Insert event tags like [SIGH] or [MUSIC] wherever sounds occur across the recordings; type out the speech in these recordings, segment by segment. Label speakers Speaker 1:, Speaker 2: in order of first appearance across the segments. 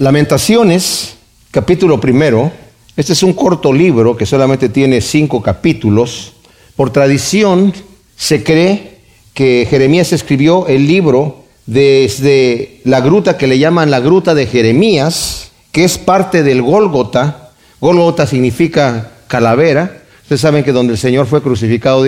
Speaker 1: Lamentaciones, capítulo primero. Este es un corto libro que solamente tiene cinco capítulos. Por tradición se cree que Jeremías escribió el libro desde la gruta que le llaman la gruta de Jeremías, que es parte del Gólgota. Gólgota significa calavera. Ustedes saben que donde el Señor fue crucificado,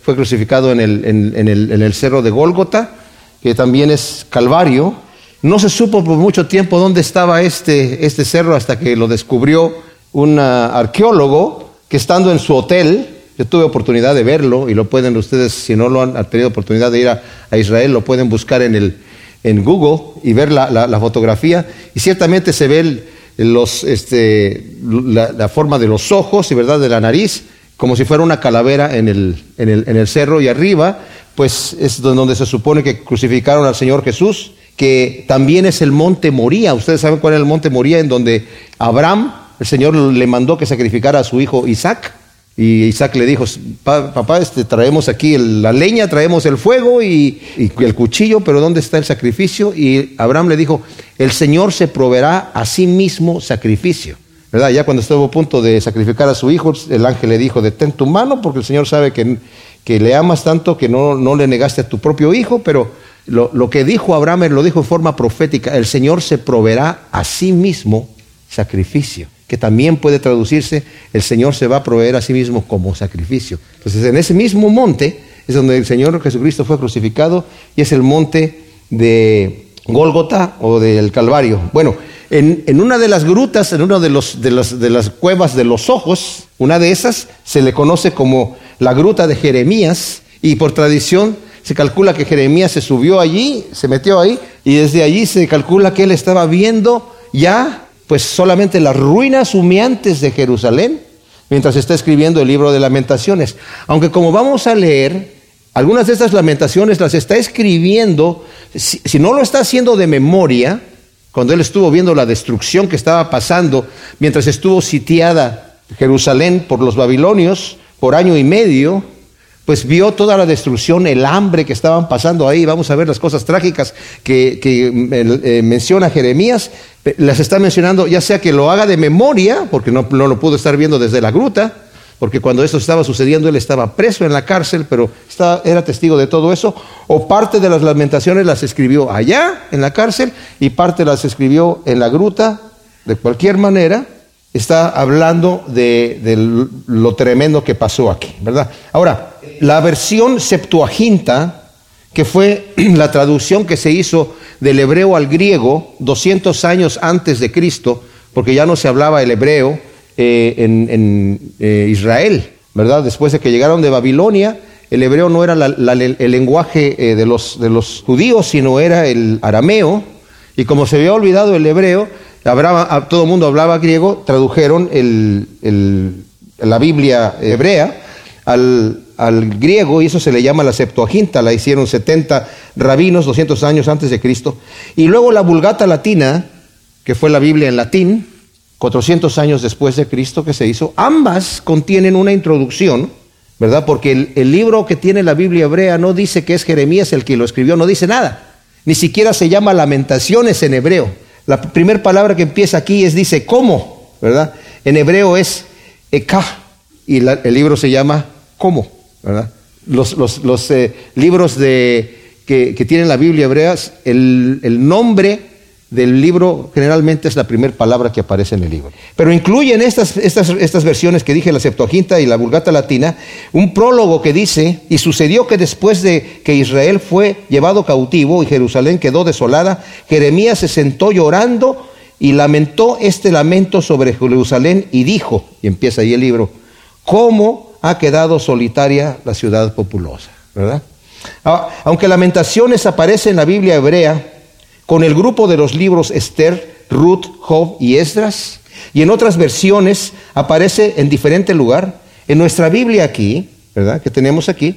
Speaker 1: fue crucificado en el, en el cerro de Gólgota, que también es Calvario. No se supo por mucho tiempo dónde estaba este, este cerro hasta que lo descubrió un arqueólogo que estando en su hotel, yo tuve oportunidad de verlo y lo pueden ustedes, si no lo han, tenido oportunidad de ir a, Israel, lo pueden buscar en, el, en Google y ver la, fotografía. Y ciertamente se ve los, este, la, forma de los ojos y verdad de la nariz, como si fuera una calavera en el, en el, en el cerro. Y arriba, pues es donde se supone que crucificaron al Señor Jesús que también es el monte Moría. Ustedes saben cuál es el monte Moría, en donde Abraham, el Señor le mandó que sacrificara a su hijo Isaac. Y Isaac le dijo, papá, este, traemos aquí la leña, traemos el fuego y, el cuchillo, pero ¿dónde está el sacrificio? Y Abraham le dijo, el Señor se proveerá a sí mismo sacrificio. ¿verdad? Ya cuando estuvo a punto de sacrificar a su hijo, el ángel le dijo, detén tu mano, porque el Señor sabe que, que le amas tanto que no, no le negaste a tu propio hijo, pero lo, que dijo Abraham lo dijo de forma profética, el Señor se proveerá a sí mismo sacrificio, que también puede traducirse, el Señor se va a proveer a sí mismo como sacrificio. Entonces en ese mismo monte es donde el Señor Jesucristo fue crucificado y es el monte de Gólgota o del Calvario. Bueno, en, una de las grutas, en una de, los, de las cuevas de los ojos, una de esas se le conoce como la gruta de Jeremías y por tradición se calcula que Jeremías se subió allí, se metió ahí, y desde allí se calcula que él estaba viendo ya, pues solamente las ruinas humeantes de Jerusalén, mientras está escribiendo el libro de lamentaciones. Aunque como vamos a leer, algunas de estas lamentaciones las está escribiendo, si, si no lo está haciendo de memoria, cuando él estuvo viendo la destrucción que estaba pasando, mientras estuvo sitiada Jerusalén por los babilonios por año y medio, pues vio toda la destrucción, el hambre que estaban pasando ahí. Vamos a ver las cosas trágicas que, eh, menciona Jeremías. Las está mencionando, ya sea que lo haga de memoria, porque no, lo pudo estar viendo desde la gruta, porque cuando esto estaba sucediendo él estaba preso en la cárcel, pero era testigo de todo eso, o parte de las lamentaciones las escribió allá en la cárcel y parte las escribió en la gruta, de cualquier manera, está hablando de, lo tremendo que pasó aquí, ¿verdad? Ahora, la versión Septuaginta, que fue [CLEARS THROAT] la traducción que se hizo del hebreo al griego 200 años antes de Cristo, porque ya no se hablaba el hebreo eh, en, eh, Israel, ¿verdad? Después de que llegaron de Babilonia, el hebreo no era el lenguaje eh, de los judíos, sino era el arameo, y como se había olvidado el hebreo, todo el mundo hablaba griego, tradujeron la Biblia hebrea al, griego y eso se le llama la Septuaginta, la hicieron 70 rabinos 200 años antes de Cristo. Y luego la Vulgata latina, que fue la Biblia en latín, 400 años después de Cristo que se hizo, ambas contienen una introducción, ¿verdad? Porque el, libro que tiene la Biblia hebrea no dice que es Jeremías el que lo escribió, no dice nada. Ni siquiera se llama lamentaciones en hebreo. La primera palabra que empieza aquí es dice cómo, ¿verdad? En hebreo es eka y el libro se llama cómo. Los, eh, libros de, que, tienen la Biblia hebrea, el, nombre del libro generalmente es la primera palabra que aparece en el libro. Pero incluyen estas, estas, estas versiones que dije, la Septuaginta y la Vulgata Latina, un prólogo que dice, y sucedió que después de que Israel fue llevado cautivo y Jerusalén quedó desolada, Jeremías se sentó llorando y lamentó este lamento sobre Jerusalén y dijo, y empieza ahí el libro, ¿cómo ha quedado solitaria la ciudad populosa, ¿verdad? Ah, aunque Lamentaciones aparece en la Biblia hebrea con el grupo de los libros Esther, Ruth, Job y Esdras, y en otras versiones aparece en diferente lugar, en nuestra Biblia aquí, ¿verdad? Que tenemos aquí,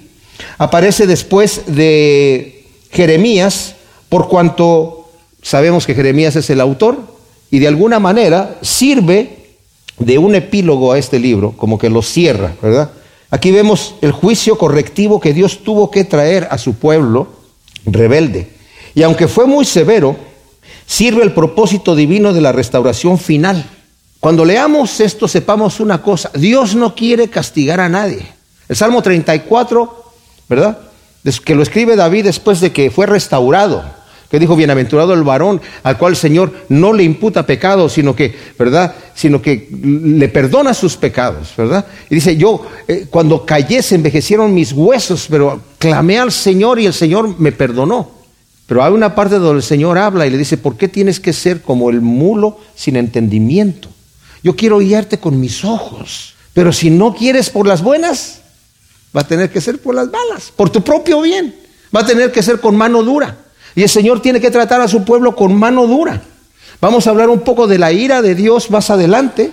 Speaker 1: aparece después de Jeremías, por cuanto sabemos que Jeremías es el autor, y de alguna manera sirve de un epílogo a este libro, como que lo cierra, ¿verdad? Aquí vemos el juicio correctivo que Dios tuvo que traer a su pueblo rebelde. Y aunque fue muy severo, sirve el propósito divino de la restauración final. Cuando leamos esto, sepamos una cosa, Dios no quiere castigar a nadie. El Salmo 34, ¿verdad? Que lo escribe David después de que fue restaurado, que dijo, bienaventurado el varón al cual el Señor no le imputa pecado, sino que, ¿verdad? Sino que le perdona sus pecados, ¿verdad? Y dice, yo, eh, cuando callé se envejecieron mis huesos, pero clamé al Señor y el Señor me perdonó. Pero hay una parte donde el Señor habla y le dice, ¿por qué tienes que ser como el mulo sin entendimiento? Yo quiero guiarte con mis ojos. Pero si no quieres por las buenas, va a tener que ser por las malas, por tu propio bien. Va a tener que ser con mano dura. Y el Señor tiene que tratar a su pueblo con mano dura. Vamos a hablar un poco de la ira de Dios más adelante.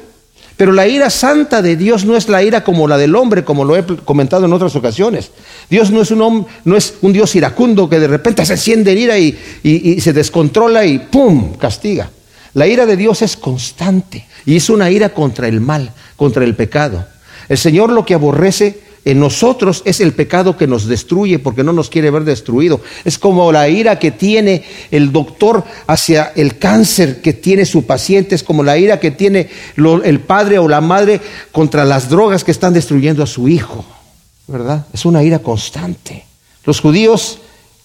Speaker 1: Pero la ira santa de Dios no es la ira como la del hombre, como lo he comentado en otras ocasiones. Dios no es un, no es un Dios iracundo que de repente se enciende en ira y se descontrola y ¡pum! castiga. La ira de Dios es constante y es una ira contra el mal, contra el pecado. El Señor lo que aborrece en nosotros es el pecado que nos destruye porque no nos quiere ver destruido. Es como la ira que tiene el doctor hacia el cáncer que tiene su paciente, es como la ira que tiene el padre o la madre contra las drogas que están destruyendo a su hijo. ¿Verdad? Es una ira constante. Los judíos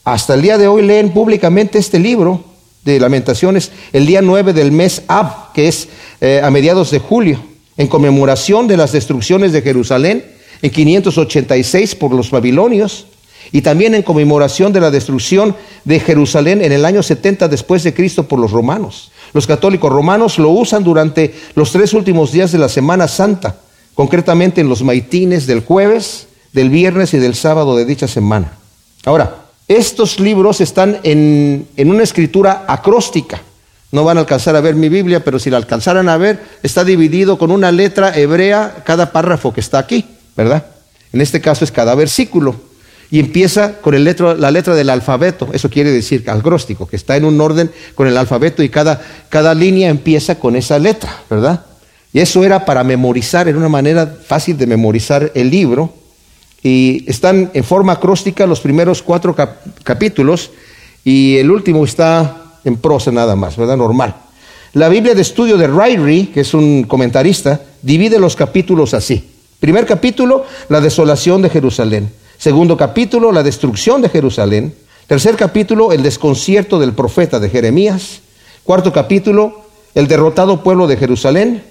Speaker 1: hasta el día de hoy leen públicamente este libro de lamentaciones el día 9 del mes Ab, que es eh, a mediados de julio, en conmemoración de las destrucciones de Jerusalén en 586 por los babilonios y también en conmemoración de la destrucción de Jerusalén en el año 70 después de Cristo por los romanos. Los católicos romanos lo usan durante los tres últimos días de la Semana Santa, concretamente en los maitines del jueves, del viernes y del sábado de dicha semana. Ahora, estos libros están en, una escritura acróstica. No van a alcanzar a ver mi Biblia, pero si la alcanzaran a ver, está dividido con una letra hebrea cada párrafo que está aquí, ¿verdad? En este caso es cada versículo. Y empieza con el la letra del alfabeto. Eso quiere decir acróstico, que está en un orden con el alfabeto y cada, cada línea empieza con esa letra, ¿verdad? Y eso era para memorizar, era una manera fácil de memorizar el libro y están en forma acróstica los primeros cuatro capítulos y el último está en prosa nada más, ¿verdad? Normal. La Biblia de estudio de Ryrie, que es un comentarista, divide los capítulos así. Primer capítulo, la desolación de Jerusalén. Segundo capítulo, la destrucción de Jerusalén. Tercer capítulo, el desconcierto del profeta de Jeremías. Cuarto capítulo, el derrotado pueblo de Jerusalén.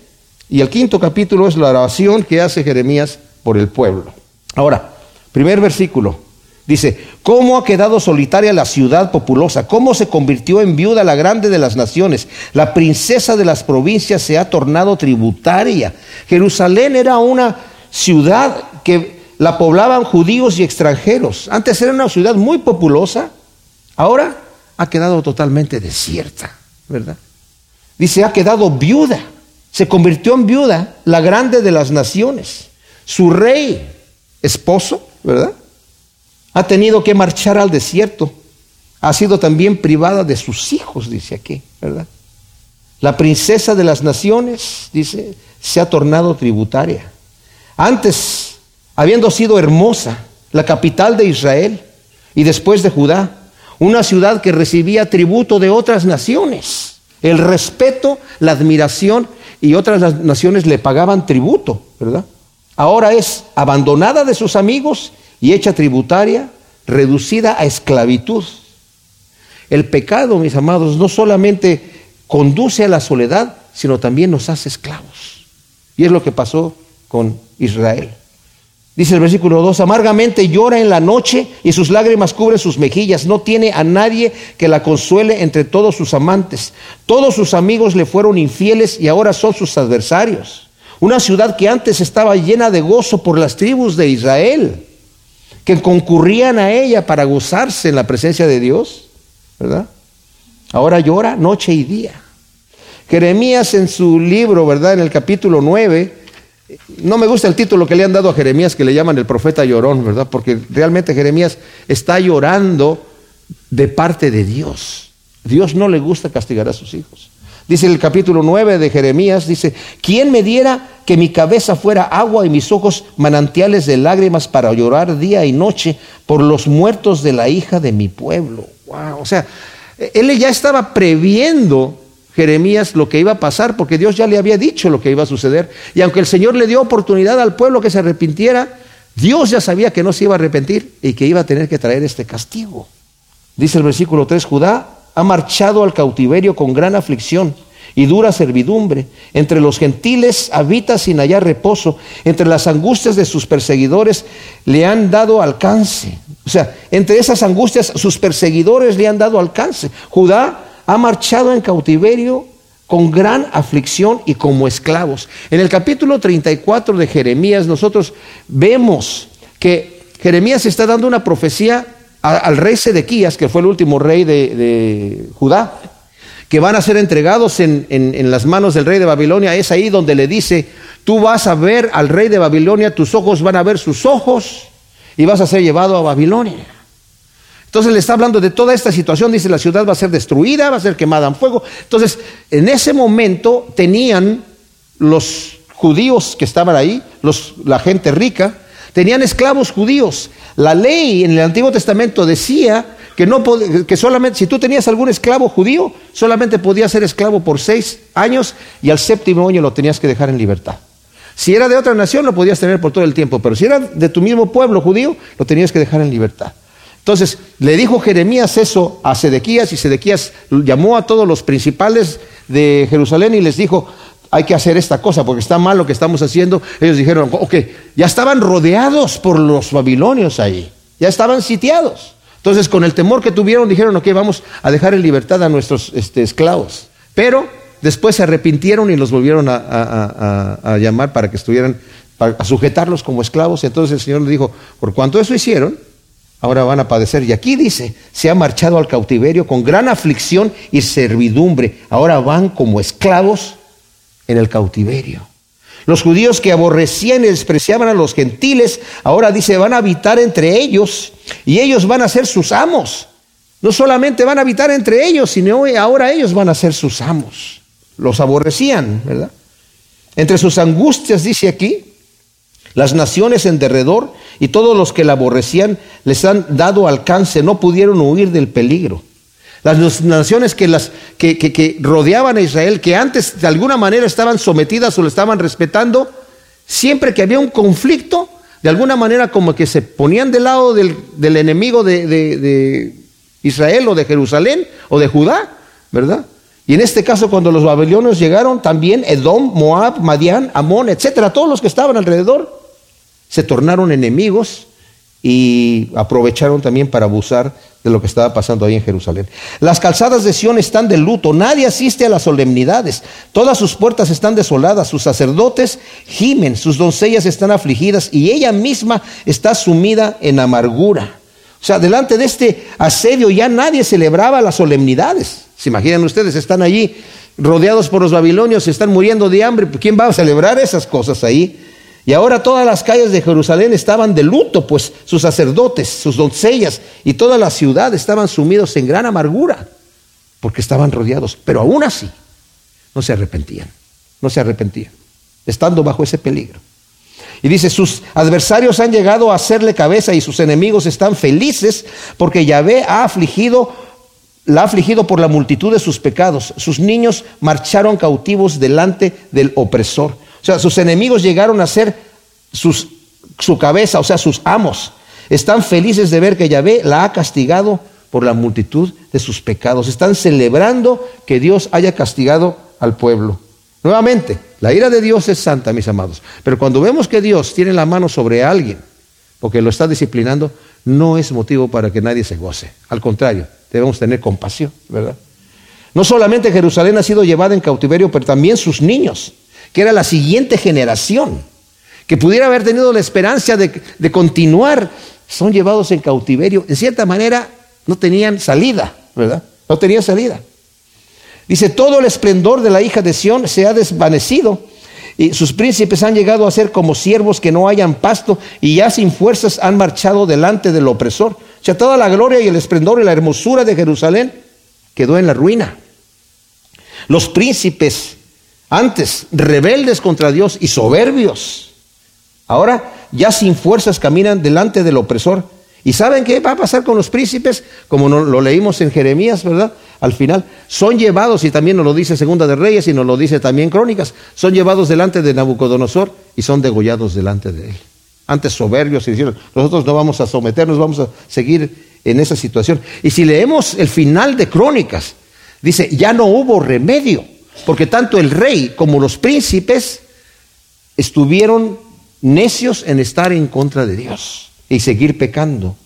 Speaker 1: Y el quinto capítulo es la oración que hace Jeremías por el pueblo. Ahora, primer versículo. Dice, ¿cómo ha quedado solitaria la ciudad populosa? ¿Cómo se convirtió en viuda la grande de las naciones? La princesa de las provincias se ha tornado tributaria. Jerusalén era una ciudad que la poblaban judíos y extranjeros. Antes era una ciudad muy populosa, ahora ha quedado totalmente desierta, ¿verdad? Dice, ha quedado viuda. Se convirtió en viuda la grande de las naciones. Su rey esposo, ¿verdad? Ha tenido que marchar al desierto. Ha sido también privada de sus hijos, dice aquí, ¿verdad? La princesa de las naciones, dice, se ha tornado tributaria. Antes, habiendo sido hermosa, la capital de Israel y después de Judá, una ciudad que recibía tributo de otras naciones. El respeto, la admiración y otras naciones le pagaban tributo, ¿verdad? ahora es abandonada de sus amigos y hecha tributaria, reducida a esclavitud. El pecado, mis amados, no solamente conduce a la soledad, sino también nos hace esclavos. Y es lo que pasó con Israel. Dice el versículo 2, amargamente llora en la noche y sus lágrimas cubren sus mejillas. No tiene a nadie que la consuele entre todos sus amantes. Todos sus amigos le fueron infieles y ahora son sus adversarios. Una ciudad que antes estaba llena de gozo por las tribus de Israel, que concurrían a ella para gozarse en la presencia de Dios, ¿verdad? Ahora llora noche y día. Jeremías en su libro, ¿verdad? En el capítulo 9, no me gusta el título que le han dado a Jeremías, que le llaman el profeta llorón, ¿verdad? Porque realmente Jeremías está llorando de parte de Dios. Dios no le gusta castigar a sus hijos. Dice el capítulo 9 de Jeremías, dice, ¿quién me diera que mi cabeza fuera agua y mis ojos manantiales de lágrimas para llorar día y noche por los muertos de la hija de mi pueblo? Wow, o sea, Él ya estaba previendo Jeremías lo que iba a pasar, porque Dios ya le había dicho lo que iba a suceder. Y aunque el Señor le dio oportunidad al pueblo que se arrepintiera, Dios ya sabía que no se iba a arrepentir y que iba a tener que traer este castigo. Dice el versículo 3, Judá ha marchado al cautiverio con gran aflicción y dura servidumbre. Entre los gentiles habita sin hallar reposo. Entre las angustias de sus perseguidores le han dado alcance. O sea, entre esas angustias sus perseguidores le han dado alcance. Judá ha marchado en cautiverio con gran aflicción y como esclavos. En el capítulo 34 de Jeremías nosotros vemos que Jeremías está dando una profecía al rey Sedequías, que fue el último rey de, Judá, que van a ser entregados en, en, las manos del rey de Babilonia. Es ahí donde le dice, tú vas a ver al rey de Babilonia, tus ojos van a ver sus ojos y vas a ser llevado a Babilonia. Entonces le está hablando de toda esta situación, dice la ciudad va a ser destruida, va a ser quemada en fuego. Entonces, en ese momento tenían los judíos que estaban ahí, la gente rica, tenían esclavos judíos. La ley en el Antiguo Testamento decía que, no que solamente, si tú tenías algún esclavo judío, solamente podías ser esclavo por seis años y al séptimo año lo tenías que dejar en libertad. Si era de otra nación, lo podías tener por todo el tiempo, pero si era de tu mismo pueblo judío, lo tenías que dejar en libertad. Entonces le dijo Jeremías eso a Sedequías y Sedequías llamó a todos los principales de Jerusalén y les dijo, hay que hacer esta cosa porque está mal lo que estamos haciendo. Ellos dijeron, ok, ya estaban rodeados por los babilonios ahí, ya estaban sitiados. Entonces con el temor que tuvieron dijeron, ok, vamos a dejar en libertad a nuestros este, esclavos. Pero después se arrepintieron y los volvieron a, llamar para que estuvieran, para sujetarlos como esclavos. Entonces el Señor le dijo, por cuanto eso hicieron, ahora van a padecer. Y aquí dice, se ha marchado al cautiverio con gran aflicción y servidumbre. Ahora van como esclavos en el cautiverio. Los judíos que aborrecían y despreciaban a los gentiles, ahora dice, van a habitar entre ellos y ellos van a ser sus amos. No solamente van a habitar entre ellos, sino ahora ellos van a ser sus amos. Los aborrecían, ¿verdad? Entre sus angustias, dice aquí, las naciones en derredor y todos los que la aborrecían les han dado alcance, no pudieron huir del peligro. Las naciones que, rodeaban a Israel, que antes de alguna manera estaban sometidas o lo estaban respetando, siempre que había un conflicto, de alguna manera como que se ponían del lado del, enemigo de, de, Israel o de Jerusalén o de Judá, ¿verdad? Y en este caso, cuando los babilonios llegaron, también Edom, Moab, Madián, Amón, etcétera, todos los que estaban alrededor, se tornaron enemigos y aprovecharon también para abusar de lo que estaba pasando ahí en Jerusalén. Las calzadas de Sión están de luto, nadie asiste a las solemnidades, todas sus puertas están desoladas, sus sacerdotes gimen, sus doncellas están afligidas y ella misma está sumida en amargura. O sea, delante de este asedio ya nadie celebraba las solemnidades. ¿Se imaginan ustedes? Están allí rodeados por los babilonios, están muriendo de hambre. ¿Quién va a celebrar esas cosas ahí? Y ahora todas las calles de Jerusalén estaban de luto, pues sus sacerdotes, sus doncellas y toda la ciudad estaban sumidos en gran amargura, porque estaban rodeados. Pero aún así, no se arrepentían, no se arrepentían, estando bajo ese peligro. Y dice, sus adversarios han llegado a hacerle cabeza y sus enemigos están felices porque Yahvé ha afligido, la ha afligido por la multitud de sus pecados. Sus niños marcharon cautivos delante del opresor. O sea, sus enemigos llegaron a ser su cabeza, o sea, sus amos. Están felices de ver que Yahvé la ha castigado por la multitud de sus pecados. Están celebrando que Dios haya castigado al pueblo. Nuevamente, la ira de Dios es santa, mis amados. Pero cuando vemos que Dios tiene la mano sobre alguien, porque lo está disciplinando, no es motivo para que nadie se goce. Al contrario, debemos tener compasión, ¿verdad? No solamente Jerusalén ha sido llevada en cautiverio, pero también sus niños que era la siguiente generación, que pudiera haber tenido la esperanza de, continuar, son llevados en cautiverio. En cierta manera, no tenían salida, ¿verdad? No tenían salida. Dice, todo el esplendor de la hija de Sión se ha desvanecido y sus príncipes han llegado a ser como siervos que no hayan pasto y ya sin fuerzas han marchado delante del opresor. O sea, toda la gloria y el esplendor y la hermosura de Jerusalén quedó en la ruina. Los príncipes antes, rebeldes contra Dios y soberbios. Ahora, ya sin fuerzas caminan delante del opresor. ¿Y saben qué va a pasar con los príncipes? Como lo leímos en Jeremías, ¿verdad? al final. Son llevados, y también nos lo dice Segunda de Reyes y nos lo dice también Crónicas, son llevados delante de Nabucodonosor y son degollados delante de él. Antes soberbios y dijeron, nosotros no vamos a someternos, vamos a seguir en esa situación. Y si leemos el final de Crónicas, dice, ya no hubo remedio, porque tanto el rey como los príncipes estuvieron necios en estar en contra de Dios y seguir pecando.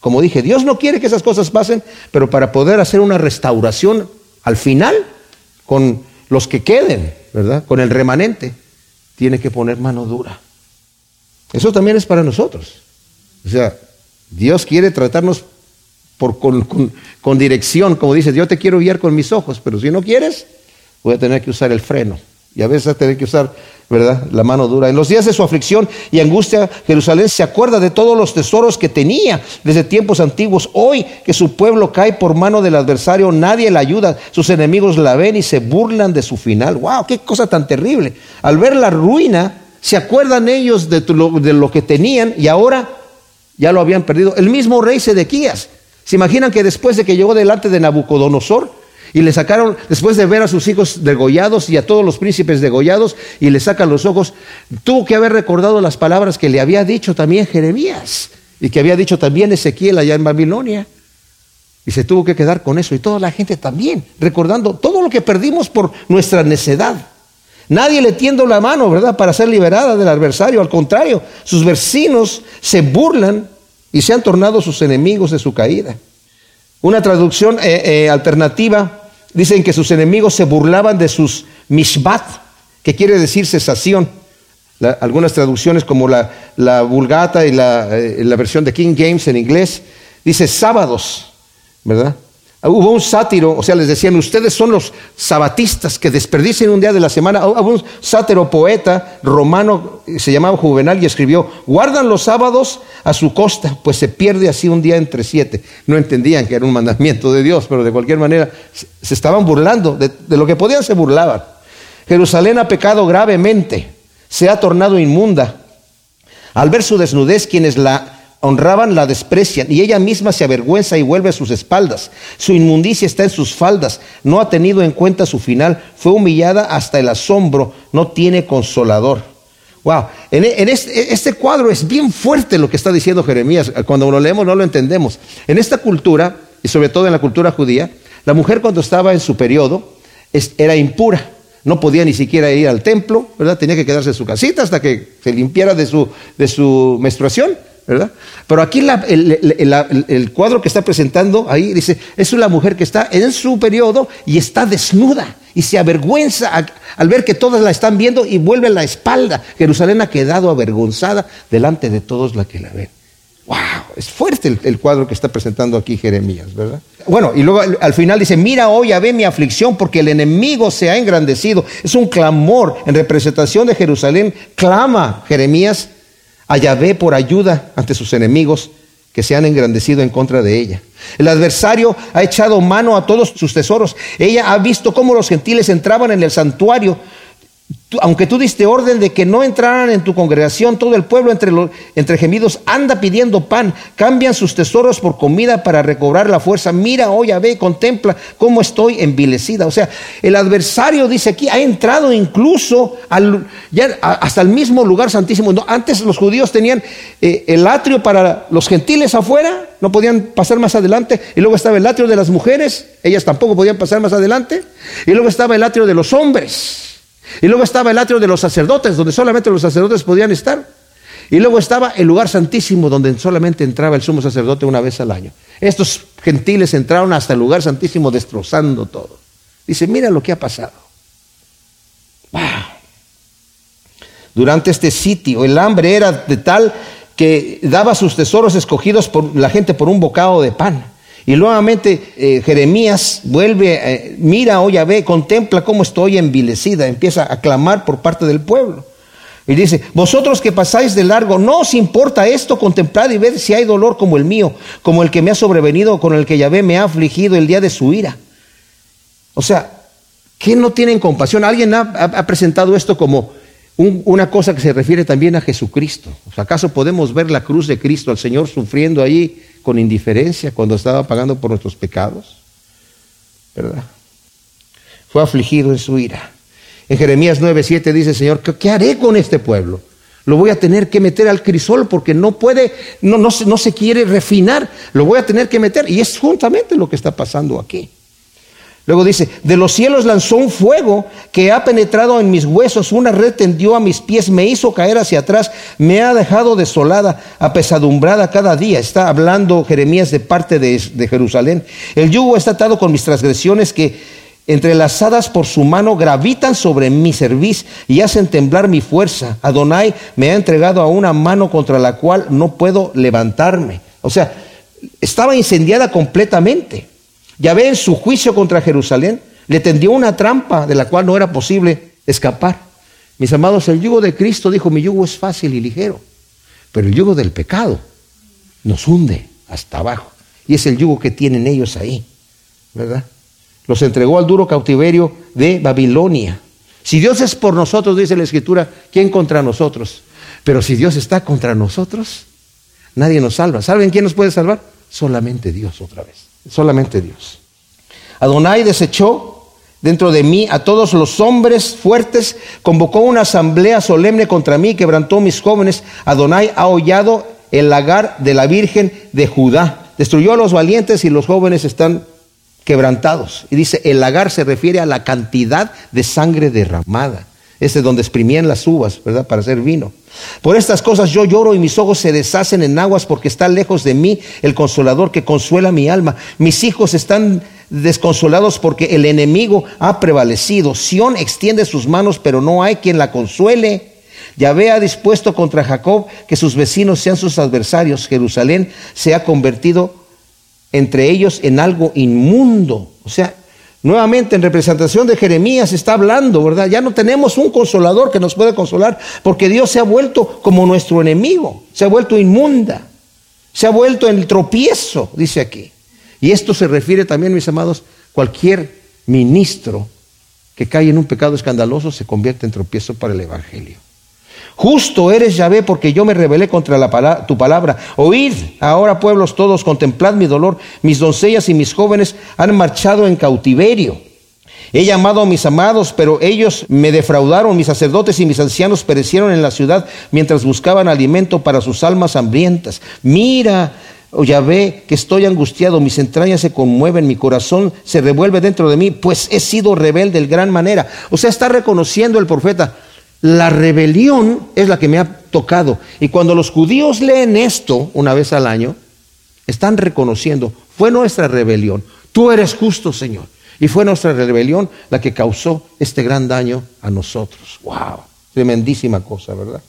Speaker 1: Como dije, Dios no quiere que esas cosas pasen, pero para poder hacer una restauración al final, con los que queden, ¿verdad? Con el remanente, tiene que poner mano dura. Eso también es para nosotros. O sea, Dios quiere tratarnos con, con dirección, como dice, yo te quiero guiar con mis ojos, pero si no quieres, voy a tener que usar el freno. Y a veces tener que usar, ¿verdad?, la mano dura. En los días de su aflicción y angustia, Jerusalén se acuerda de todos los tesoros que tenía desde tiempos antiguos. Hoy que su pueblo cae por mano del adversario, nadie la ayuda. Sus enemigos la ven y se burlan de su final. ¡Wow! ¡Qué cosa tan terrible! Al ver la ruina, se acuerdan ellos de lo, de lo que tenían y ahora ya lo habían perdido. El mismo rey Sedequías. ¿Se imaginan que después de que llegó delante de Nabucodonosor, y le sacaron, después de ver a sus hijos degollados y a todos los príncipes degollados, y le sacan los ojos, tuvo que haber recordado las palabras que le había dicho también Jeremías y que había dicho también Ezequiel allá en Babilonia. Y se tuvo que quedar con eso. Y toda la gente también, recordando todo lo que perdimos por nuestra necedad. Nadie le tiendo la mano, ¿verdad?, para ser liberada del adversario. Al contrario, sus vecinos se burlan y se han tornado sus enemigos de su caída. Una traducción eh, eh, alternativa dicen que sus enemigos se burlaban de sus mishbat, que quiere decir cesación. algunas traducciones como la, la Vulgata y la, eh, la versión de King James en inglés, dice sábados, ¿verdad? Hubo un sátiro, o sea, les decían, ustedes son los sabatistas que desperdicen un día de la semana. Hubo un sátiro poeta romano, se llamaba Juvenal, y escribió, guardan los sábados a su costa, pues se pierde así un día entre siete. No entendían que era un mandamiento de Dios, pero de cualquier manera se estaban burlando, de, de lo que podían se burlaban. Jerusalén ha pecado gravemente, se ha tornado inmunda. Al ver su desnudez, quienes la honraban la desprecian y ella misma se avergüenza y vuelve a sus espaldas. Su inmundicia está en sus faldas, no ha tenido en cuenta su final, fue humillada hasta el asombro, no tiene consolador. Wow, en, este, este, cuadro es bien fuerte lo que está diciendo Jeremías. Cuando lo leemos no lo entendemos. En esta cultura, y sobre todo en la cultura judía, la mujer cuando estaba en su periodo era impura. No podía ni siquiera ir al templo, ¿verdad? Tenía que quedarse en su casita hasta que se limpiara de su, de su menstruación. ¿Verdad? Pero aquí el, cuadro que está presentando ahí dice, es una mujer que está en su periodo y está desnuda y se avergüenza al ver que todas la están viendo y vuelve la espalda. Jerusalén ha quedado avergonzada delante de todos la que la ven. ¡Wow! Es fuerte el, cuadro que está presentando aquí Jeremías, ¿verdad? Bueno, y luego al, al final dice, mira hoy a ve mi aflicción porque el enemigo se ha engrandecido. Es un clamor en representación de Jerusalén. Clama Jeremías a Yahvé por ayuda ante sus enemigos que se han engrandecido en contra de ella. El adversario ha echado mano a todos sus tesoros. Ella ha visto cómo los gentiles entraban en el santuario aunque tú diste orden de que no entraran en tu congregación, todo el pueblo entre, entre gemidos anda pidiendo pan, cambian sus tesoros por comida para recobrar la fuerza. Mira, oye, ve, contempla cómo estoy envilecida. O sea, el adversario dice aquí, ha entrado incluso al, ya, hasta el mismo lugar santísimo. antes los judíos tenían eh, el atrio para los gentiles afuera, no podían pasar más adelante, y luego estaba el atrio de las mujeres, ellas tampoco podían pasar más adelante, y luego estaba el atrio de los hombres. Y luego estaba el atrio de los sacerdotes, donde solamente los sacerdotes podían estar. Y luego estaba el lugar santísimo, donde solamente entraba el sumo sacerdote una vez al año. Estos gentiles entraron hasta el lugar santísimo destrozando todo. Dice, mira lo que ha pasado. Durante este sitio, el hambre era de tal que daba sus tesoros escogidos por la gente por un bocado de pan. Y nuevamente eh, Jeremías vuelve, eh, mira, oye, ve, contempla cómo estoy envilecida, empieza a clamar por parte del pueblo. Y dice, vosotros que pasáis de largo, no os importa esto, contemplad y ved si hay dolor como el mío, como el que me ha sobrevenido, con el que Yahvé me ha afligido el día de su ira. O sea, ¿qué no tienen compasión? Alguien ha, presentado esto como una cosa que se refiere también a Jesucristo. ¿Acaso podemos ver la cruz de Cristo, al Señor sufriendo allí con indiferencia cuando estaba pagando por nuestros pecados. ¿verdad? Fue afligido en su ira. En Jeremías 9:7 dice, Señor, ¿qué, haré con este pueblo? Lo voy a tener que meter al crisol porque no puede, no, no, no se quiere refinar. Lo voy a tener que meter. Y es juntamente lo que está pasando aquí. Luego dice, de los cielos lanzó un fuego que ha penetrado en mis huesos, una red tendió a mis pies, me hizo caer hacia atrás, me ha dejado desolada, apesadumbrada cada día. Está hablando Jeremías de parte de, Jerusalén. El yugo está atado con mis transgresiones que entrelazadas por su mano gravitan sobre mi cerviz y hacen temblar mi fuerza. Adonai me ha entregado a una mano contra la cual no puedo levantarme. O sea, estaba incendiada completamente. Yahvé en su juicio contra Jerusalén le tendió una trampa de la cual no era posible escapar. Mis amados, el yugo de Cristo dijo, mi yugo es fácil y ligero, pero el yugo del pecado nos hunde hasta abajo. Y es el yugo que tienen ellos ahí, ¿verdad? Los entregó al duro cautiverio de Babilonia. Si Dios es por nosotros, dice la Escritura, ¿quién contra nosotros? Pero si Dios está contra nosotros, nadie nos salva. ¿Saben quién nos puede salvar? Solamente Dios otra vez solamente Dios. Adonai desechó dentro de mí a todos los hombres fuertes, convocó una asamblea solemne contra mí, quebrantó mis jóvenes. Adonai ha hollado el lagar de la Virgen de Judá. Destruyó a los valientes y los jóvenes están quebrantados. Y dice, el lagar se refiere a la cantidad de sangre derramada. Ese es donde exprimían las uvas, ¿verdad? Para hacer vino. Por estas cosas yo lloro y mis ojos se deshacen en aguas porque está lejos de mí el consolador que consuela mi alma. Mis hijos están desconsolados porque el enemigo ha prevalecido. Sión extiende sus manos, pero no hay quien la consuele. Yahvé ha dispuesto contra Jacob que sus vecinos sean sus adversarios. Jerusalén se ha convertido entre ellos en algo inmundo. O sea, Nuevamente en representación de Jeremías está hablando, ¿verdad? Ya no tenemos un consolador que nos pueda consolar porque Dios se ha vuelto como nuestro enemigo, se ha vuelto inmunda, se ha vuelto el tropiezo, dice aquí. Y esto se refiere también, mis amados, cualquier ministro que cae en un pecado escandaloso se convierte en tropiezo para el Evangelio. Justo eres Yahvé porque yo me rebelé contra tu palabra. Oíd ahora pueblos todos, contemplad mi dolor. Mis doncellas y mis jóvenes han marchado en cautiverio. He llamado a mis amados, pero ellos me defraudaron. Mis sacerdotes y mis ancianos perecieron en la ciudad mientras buscaban alimento para sus almas hambrientas. Mira, oh Yahvé, que estoy angustiado, mis entrañas se conmueven, mi corazón se revuelve dentro de mí, pues he sido rebelde de gran manera. O sea, está reconociendo el profeta, la rebelión es la que me ha tocado. Y cuando los judíos leen esto una vez al año, están reconociendo, fue nuestra rebelión. Tú eres justo, Señor. Y fue nuestra rebelión la que causó este gran daño a nosotros. ¡Wow! Tremendísima cosa, ¿verdad?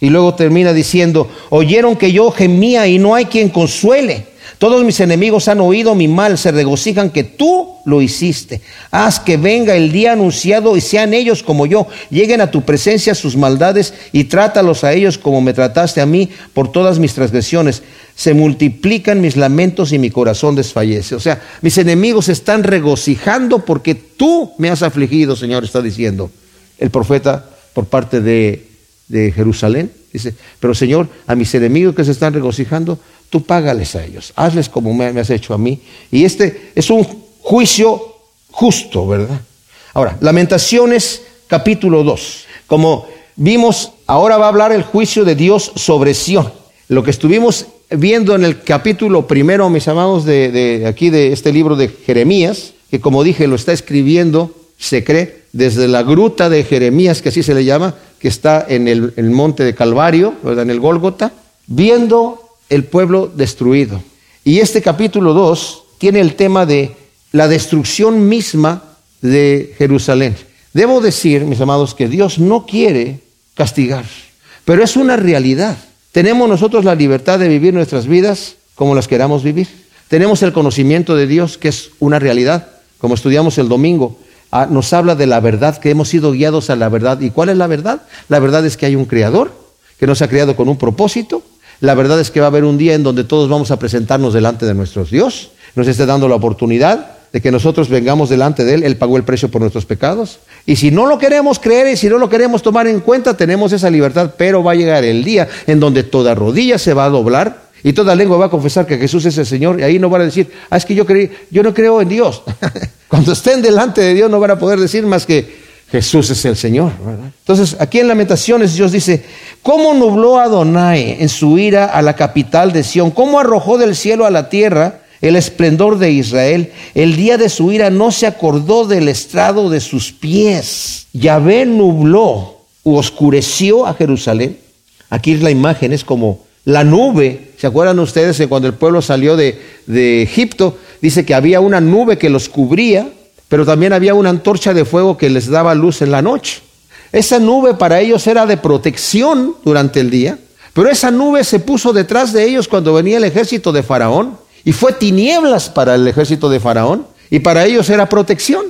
Speaker 1: Y luego termina diciendo, oyeron que yo gemía y no hay quien consuele. Todos mis enemigos han oído mi mal, se regocijan que tú lo hiciste. Haz que venga el día anunciado y sean ellos como yo. Lleguen a tu presencia sus maldades y trátalos a ellos como me trataste a mí por todas mis transgresiones. Se multiplican mis lamentos y mi corazón desfallece. O sea, mis enemigos están regocijando porque tú me has afligido, Señor, está diciendo el profeta por parte de, de Jerusalén. Dice, pero Señor, a mis enemigos que se están regocijando, tú págales a ellos, hazles como me, has hecho a mí. Y este es un juicio justo, ¿verdad? Ahora, Lamentaciones capítulo 2. Como vimos, ahora va a hablar el juicio de Dios sobre Sión. Lo que estuvimos viendo en el capítulo primero, mis amados, de, aquí de este libro de Jeremías, que como dije, lo está escribiendo, se cree, desde la gruta de Jeremías, que así se le llama, que está en el, el monte de Calvario, ¿verdad? en el Gólgota, viendo el pueblo destruido. Y este capítulo 2 tiene el tema de la destrucción misma de Jerusalén. Debo decir, mis amados, que Dios no quiere castigar, pero es una realidad. Tenemos nosotros la libertad de vivir nuestras vidas como las queramos vivir. Tenemos el conocimiento de Dios, que es una realidad, como estudiamos el domingo. Ah, nos habla de la verdad, que hemos sido guiados a la verdad. ¿Y cuál es la verdad? La verdad es que hay un creador que nos ha creado con un propósito la verdad es que va a haber un día en donde todos vamos a presentarnos delante de nuestro Dios. Nos esté dando la oportunidad de que nosotros vengamos delante de Él. Él pagó el precio por nuestros pecados. Y si no lo queremos creer y si no lo queremos tomar en cuenta, tenemos esa libertad. Pero va a llegar el día en donde toda rodilla se va a doblar Y toda lengua va a confesar que Jesús es el Señor y ahí no van a decir, ah, es que yo, creí, yo no creo en Dios. [LAUGHS] Cuando estén delante de Dios no van a poder decir más que Jesús es el Señor. Entonces, aquí en Lamentaciones Dios dice, ¿cómo nubló Adonai en su ira a la capital de Sión? ¿Cómo arrojó del cielo a la tierra el esplendor de Israel? El día de su ira no se acordó del estrado de sus pies. Yahvé nubló u oscureció a Jerusalén. Aquí la imagen es como la nube. ¿Se acuerdan ustedes de cuando el pueblo salió de, de Egipto? Dice que había una nube que los cubría pero también había una antorcha de fuego que les daba luz en la noche. Esa nube para ellos era de protección durante el día, pero esa nube se puso detrás de ellos cuando venía el ejército de Faraón y fue tinieblas para el ejército de Faraón y para ellos era protección.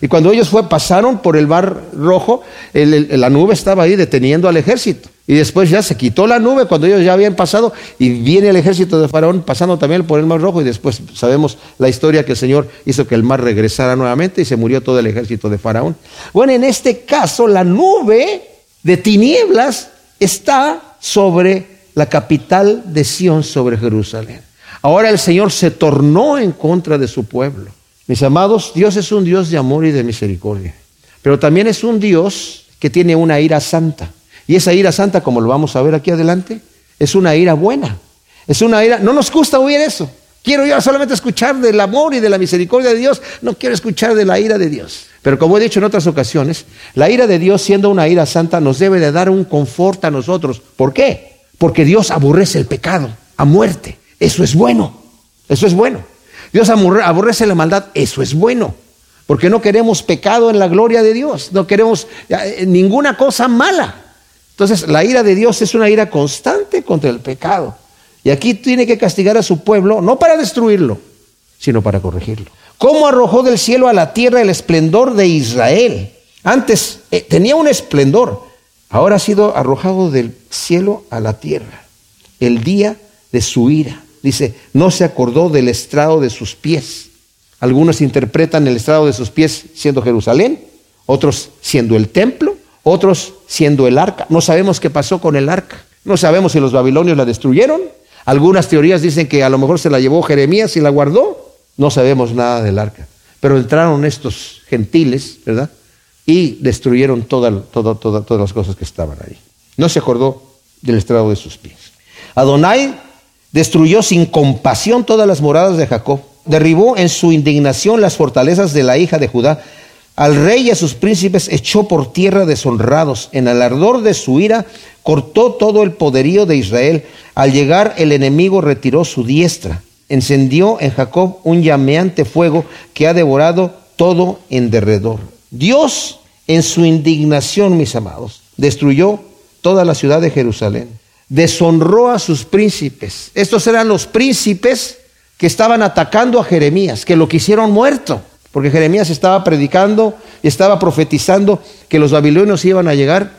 Speaker 1: Y cuando ellos fue, pasaron por el mar rojo, la nube estaba ahí deteniendo al ejército. Y después ya se quitó la nube cuando ellos ya habían pasado y viene el ejército de Faraón pasando también por el mar rojo y después sabemos la historia que el Señor hizo que el mar regresara nuevamente y se murió todo el ejército de Faraón. Bueno, en este caso la nube de tinieblas está sobre la capital de Sión, sobre Jerusalén. Ahora el Señor se tornó en contra de su pueblo. Mis amados, Dios es un Dios de amor y de misericordia, pero también es un Dios que tiene una ira santa. Y esa ira santa, como lo vamos a ver aquí adelante, es una ira buena. Es una ira, no nos gusta oír eso. Quiero yo solamente escuchar del amor y de la misericordia de Dios, no quiero escuchar de la ira de Dios. Pero como he dicho en otras ocasiones, la ira de Dios, siendo una ira santa, nos debe de dar un confort a nosotros. ¿Por qué? Porque Dios aborrece el pecado a muerte. Eso es bueno. Eso es bueno. Dios aborrece la maldad, eso es bueno. Porque no queremos pecado en la gloria de Dios, no queremos eh, ninguna cosa mala. Entonces, la ira de Dios es una ira constante contra el pecado. Y aquí tiene que castigar a su pueblo, no para destruirlo, sino para corregirlo. ¿Cómo arrojó del cielo a la tierra el esplendor de Israel? Antes eh, tenía un esplendor, ahora ha sido arrojado del cielo a la tierra, el día de su ira. Dice, no se acordó del estrado de sus pies. Algunos interpretan el estrado de sus pies siendo Jerusalén, otros siendo el templo, otros siendo el arca. No sabemos qué pasó con el arca. No sabemos si los babilonios la destruyeron. Algunas teorías dicen que a lo mejor se la llevó Jeremías y la guardó. No sabemos nada del arca. Pero entraron estos gentiles, ¿verdad? Y destruyeron todas las cosas que estaban ahí. No se acordó del estrado de sus pies. Adonai Destruyó sin compasión todas las moradas de Jacob. Derribó en su indignación las fortalezas de la hija de Judá. Al rey y a sus príncipes echó por tierra deshonrados. En el ardor de su ira cortó todo el poderío de Israel. Al llegar el enemigo retiró su diestra. Encendió en Jacob un llameante fuego que ha devorado todo en derredor. Dios, en su indignación, mis amados, destruyó toda la ciudad de Jerusalén deshonró a sus príncipes. Estos eran los príncipes que estaban atacando a Jeremías, que lo quisieron muerto, porque Jeremías estaba predicando y estaba profetizando que los babilonios iban a llegar,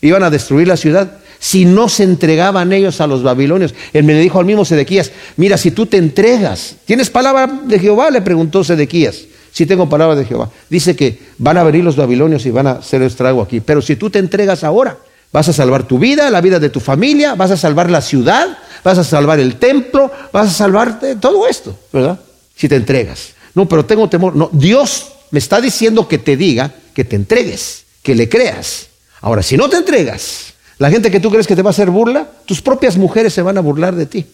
Speaker 1: iban a destruir la ciudad. Si no se entregaban ellos a los babilonios, él me dijo al mismo Sedequías, mira, si tú te entregas, ¿tienes palabra de Jehová? Le preguntó Sedequías. Si tengo palabra de Jehová. Dice que van a venir los babilonios y van a hacer estrago aquí. Pero si tú te entregas ahora, Vas a salvar tu vida, la vida de tu familia, vas a salvar la ciudad, vas a salvar el templo, vas a salvar todo esto, ¿verdad? Si te entregas. No, pero tengo temor. No, Dios me está diciendo que te diga que te entregues, que le creas. Ahora, si no te entregas, la gente que tú crees que te va a hacer burla, tus propias mujeres se van a burlar de ti.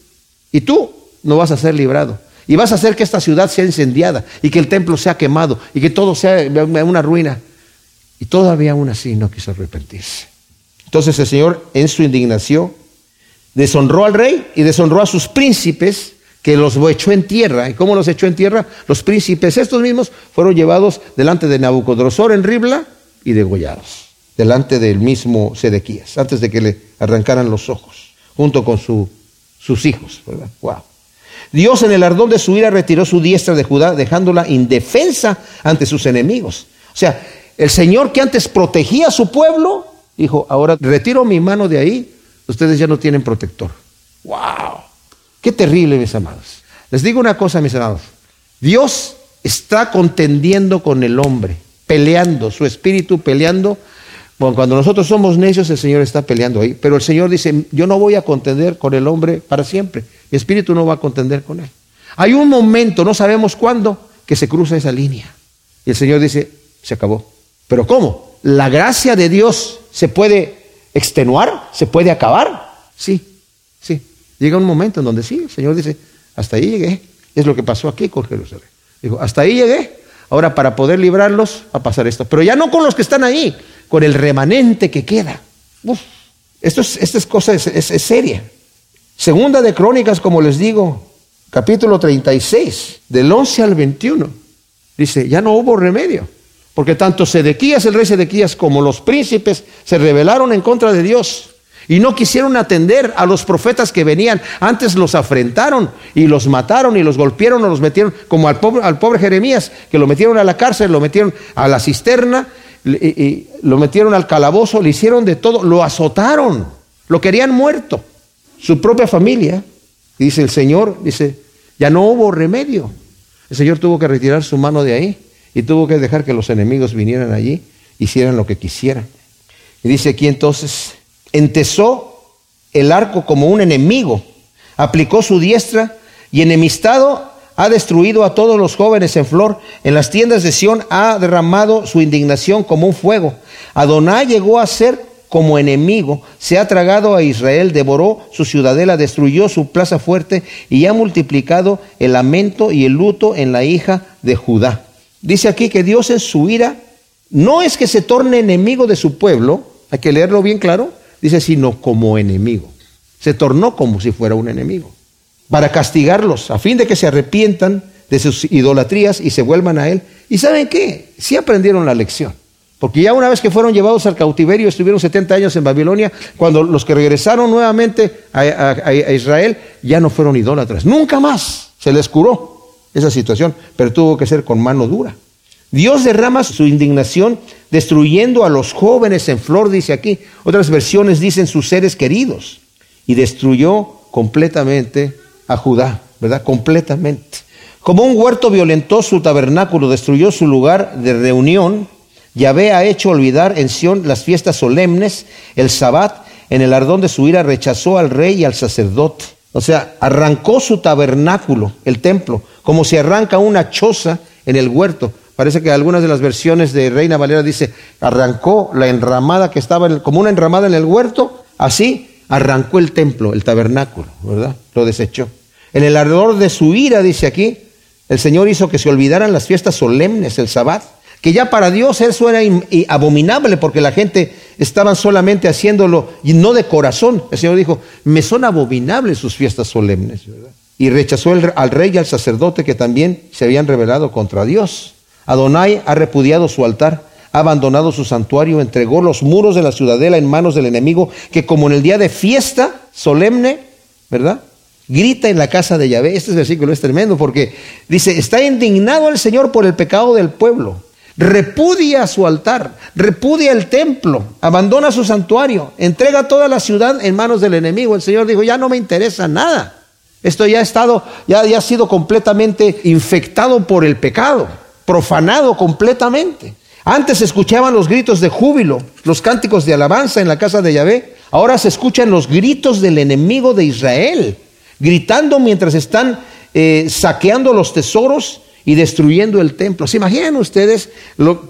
Speaker 1: Y tú no vas a ser librado. Y vas a hacer que esta ciudad sea incendiada y que el templo sea quemado y que todo sea una ruina. Y todavía aún así no quiso arrepentirse. Entonces el Señor en su indignación deshonró al rey y deshonró a sus príncipes que los echó en tierra. ¿Y cómo los echó en tierra? Los príncipes estos mismos fueron llevados delante de Nabucodonosor en Ribla y degollados, delante del mismo Sedequías, antes de que le arrancaran los ojos, junto con sus hijos. Wow. Dios en el ardón de su ira retiró su diestra de Judá, dejándola indefensa ante sus enemigos. O sea, el Señor que antes protegía a su pueblo, dijo, ahora retiro mi mano de ahí, ustedes ya no tienen protector. ¡Wow! Qué terrible, mis amados. Les digo una cosa, mis amados. Dios está contendiendo con el hombre, peleando, su espíritu peleando Bueno, cuando nosotros somos necios, el Señor está peleando ahí. Pero el Señor dice, yo no voy a contender con el hombre para siempre. Mi espíritu no va a contender con él. Hay un momento, no sabemos cuándo, que se cruza esa línea. Y el Señor dice, se acabó. ¿Pero cómo? ¿La gracia de Dios se puede extenuar? ¿Se puede acabar? Sí, sí. Llega un momento en donde sí, el Señor dice, hasta ahí llegué. Es lo que pasó aquí con Jerusalén. Dijo, hasta ahí llegué. Ahora para poder librarlos va a pasar esto. Pero ya no con los que están ahí, con el remanente que queda. esto es, esta es cosa es, es seria. Segunda de Crónicas, como les digo, capítulo 36, del 11 al 21. Dice, ya no hubo remedio, porque tanto Sedequías, el rey Sedequías, como los príncipes se rebelaron en contra de Dios y no quisieron atender a los profetas que venían. Antes los afrentaron y los mataron y los golpearon o los metieron, como al pobre, Jeremías, que lo metieron a la cárcel, lo metieron a la cisterna, y, lo metieron al calabozo, le hicieron de todo, lo azotaron, lo querían muerto. Su propia familia, dice el Señor, dice, ya no hubo remedio. El Señor tuvo que retirar su mano de ahí y tuvo que dejar que los enemigos vinieran allí, hicieran lo que quisieran. Y dice aquí entonces, entesó el arco como un enemigo, aplicó su diestra y enemistado ha destruido a todos los jóvenes en flor. En las tiendas de Sión ha derramado su indignación como un fuego. Adonai llegó a ser como enemigo, se ha tragado a Israel, devoró su ciudadela, destruyó su plaza fuerte y ha multiplicado el lamento y el luto en la hija de Judá. Dice aquí que Dios en su ira no es que se torne enemigo de su pueblo, hay que leerlo bien claro, dice, sino como enemigo. Se tornó como si fuera un enemigo, para castigarlos, a fin de que se arrepientan de sus idolatrías y se vuelvan a Él. ¿Y saben qué? Sí aprendieron la lección. Porque ya una vez que fueron llevados al cautiverio, estuvieron 70 años en Babilonia, cuando los que regresaron nuevamente a, Israel ya no fueron idólatras. Nunca más se les curó esa situación, pero tuvo que ser con mano dura. Dios derrama su indignación destruyendo a los jóvenes en flor, dice aquí. Otras versiones dicen sus seres queridos. Y destruyó completamente a Judá, ¿verdad? Completamente. Como un huerto violentó su tabernáculo, destruyó su lugar de reunión. Yahvé ha hecho olvidar en Sión las fiestas solemnes, el sabbat, en el ardón de su ira rechazó al rey y al sacerdote. O sea, arrancó su tabernáculo, el templo, como se arranca una choza en el huerto. Parece que algunas de las versiones de Reina Valera dice, arrancó la enramada que estaba como una enramada en el huerto, así arrancó el templo, el tabernáculo, ¿verdad? Lo desechó. En el ardor de su ira, dice aquí, el Señor hizo que se olvidaran las fiestas solemnes, el sabbat, que ya para Dios eso era abominable porque la gente estaban solamente haciéndolo y no de corazón. El Señor dijo, me son abominables sus fiestas solemnes, ¿verdad? Y rechazó al rey y al sacerdote que también se habían rebelado contra Dios. Adonai ha repudiado su altar, ha abandonado su santuario, entregó los muros de la ciudadela en manos del enemigo, que como en el día de fiesta solemne, ¿verdad? Grita en la casa de Yahvé. Este versículo es tremendo porque dice, está indignado el Señor por el pecado del pueblo. Repudia su altar, repudia el templo, abandona su santuario, entrega toda la ciudad en manos del enemigo. El Señor dijo, ya no me interesa nada. Esto ya ha estado, ya, ha sido completamente infectado por el pecado profanado completamente. Antes se escuchaban los gritos de júbilo, los cánticos de alabanza en la casa de Yahvé. Ahora se escuchan los gritos del enemigo de Israel, gritando mientras están eh, saqueando los tesoros y destruyendo el templo. ¿Se imaginan ustedes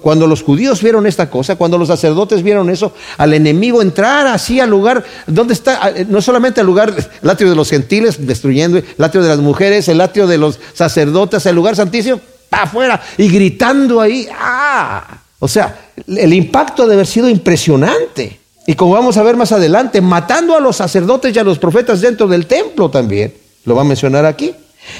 Speaker 1: cuando los judíos vieron esta cosa, cuando los sacerdotes vieron eso, al enemigo entrar así al lugar, ¿dónde está? No solamente al lugar, el de los gentiles, destruyendo, el atrio de las mujeres, el atrio de los sacerdotes, el lugar santísimo, afuera y gritando ahí. ¡Ah! O sea, el impacto de haber sido impresionante. Y como vamos a ver más adelante, matando a los sacerdotes y a los profetas dentro del templo también. Lo va a mencionar aquí.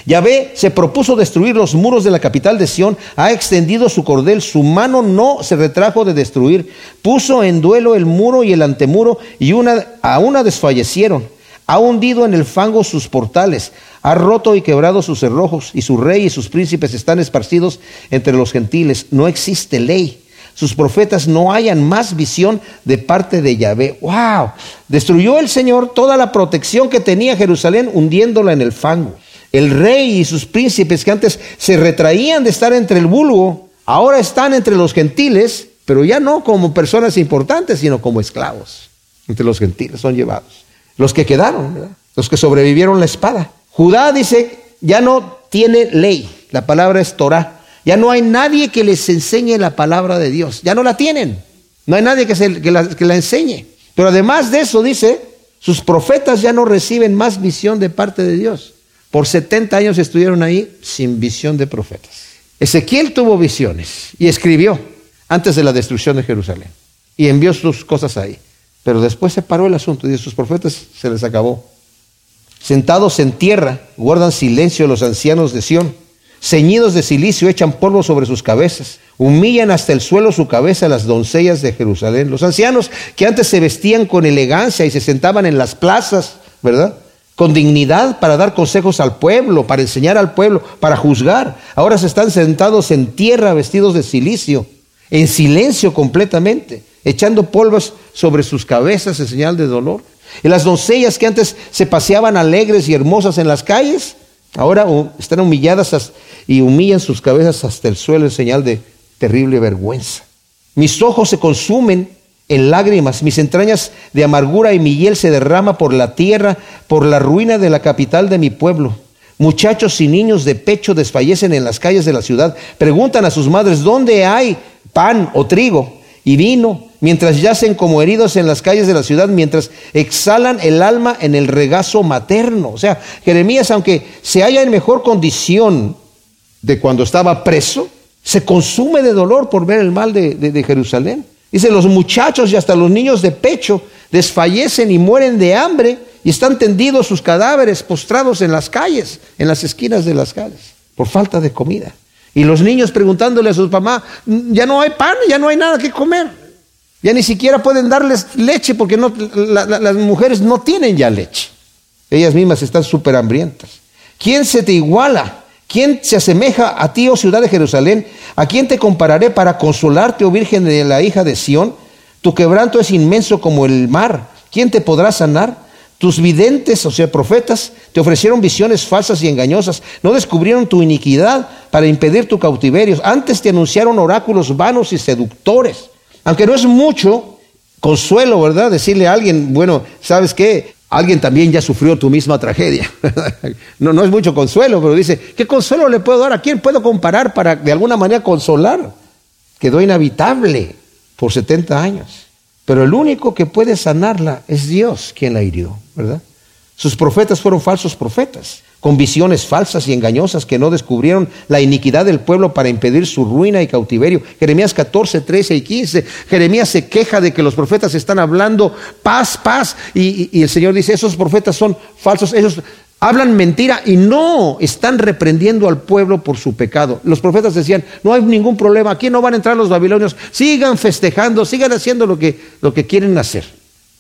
Speaker 1: Yahvé se propuso destruir los muros de la capital de Sión, ha extendido su cordel, su mano no se retrajo de destruir, puso en duelo el muro y el antemuro y una, a una desfallecieron, ha hundido en el fango sus portales, ha roto y quebrado sus cerrojos, y su rey y sus príncipes están esparcidos entre los gentiles. No existe ley. Sus profetas no hayan más visión de parte de Yahvé. ¡Wow! Destruyó el Señor toda la protección que tenía Jerusalén, hundiéndola en el fango. El rey y sus príncipes que antes se retraían de estar entre el vulgo, ahora están entre los gentiles pero ya no como personas importantes, sino como esclavos. Entre los gentiles son llevados. Los que quedaron, los que sobrevivieron la espada. Judá dice, ya no tiene ley. La palabra es Torah. Ya no hay nadie que les enseñe la palabra de Dios. Ya no la tienen. No hay nadie que, se, que, la, enseñe. Pero además de eso, dice, sus profetas ya no reciben más visión de parte de Dios. Por 70 años estuvieron ahí sin visión de profetas. Ezequiel tuvo visiones y escribió antes de la destrucción de Jerusalén y envió sus cosas ahí. Pero después se paró el asunto y de sus profetas se les acabó. Sentados en tierra, guardan silencio los ancianos de Sión. Ceñidos de silicio, echan polvo sobre sus cabezas. Humillan hasta el suelo su cabeza las doncellas de Jerusalén. Los ancianos que antes se vestían con elegancia y se sentaban en las plazas, ¿verdad? Con dignidad para dar consejos al pueblo, para enseñar al pueblo, para juzgar. Ahora se están sentados en tierra vestidos de silicio, en silencio completamente, echando polvos sobre sus cabezas en señal de dolor. Y las doncellas que antes se paseaban alegres y hermosas en las calles, ahora están humilladas y humillan sus cabezas hasta el suelo en señal de terrible vergüenza. Mis ojos se consumen en lágrimas, mis entrañas de amargura y mi hiel se derrama por la tierra, por la ruina de la capital de mi pueblo. Muchachos y niños de pecho desfallecen en las calles de la ciudad. Preguntan a sus madres, ¿dónde hay pan o trigo y vino? mientras yacen como heridos en las calles de la ciudad, mientras exhalan el alma en el regazo materno. O sea, Jeremías, aunque se halla en mejor condición de cuando estaba preso, se consume de dolor por ver el mal de, Jerusalén. Dice, los muchachos y hasta los niños de pecho desfallecen y mueren de hambre y están tendidos sus cadáveres postrados en las calles, en las esquinas de las calles, por falta de comida. Y los niños preguntándole a sus mamás, ya no hay pan, ya no hay nada que comer. Ya ni siquiera pueden darles leche porque las mujeres no tienen ya leche. Ellas mismas están súper hambrientas. ¿Quién se te iguala? ¿Quién se asemeja a ti, oh ciudad de Jerusalén? ¿A quién te compararé para consolarte, oh Virgen de la hija de Sión? Tu quebranto es inmenso como el mar. ¿Quién te podrá sanar? Tus videntes, o sea, profetas, te ofrecieron visiones falsas y engañosas. No descubrieron tu iniquidad para impedir tu cautiverio. Antes te anunciaron oráculos vanos y seductores. Aunque no es mucho consuelo, ¿verdad? Decirle a alguien, bueno, ¿sabes qué? Alguien también ya sufrió tu misma tragedia. [LAUGHS] no, no es mucho consuelo, pero dice, ¿qué consuelo le puedo dar? ¿A quién puedo comparar para de alguna manera consolar? Quedó inhabitable por 70 años. Pero el único que puede sanarla es Dios quien la hirió, ¿verdad? Sus profetas fueron falsos profetas con visiones falsas y engañosas que no descubrieron la iniquidad del pueblo para impedir su ruina y cautiverio. Jeremías 14, 13 y 15. Jeremías se queja de que los profetas están hablando paz, paz. Y, el Señor dice, esos profetas son falsos, ellos hablan mentira y no están reprendiendo al pueblo por su pecado. Los profetas decían, no hay ningún problema, aquí no van a entrar los babilonios, sigan festejando, sigan haciendo lo que, lo que quieren hacer.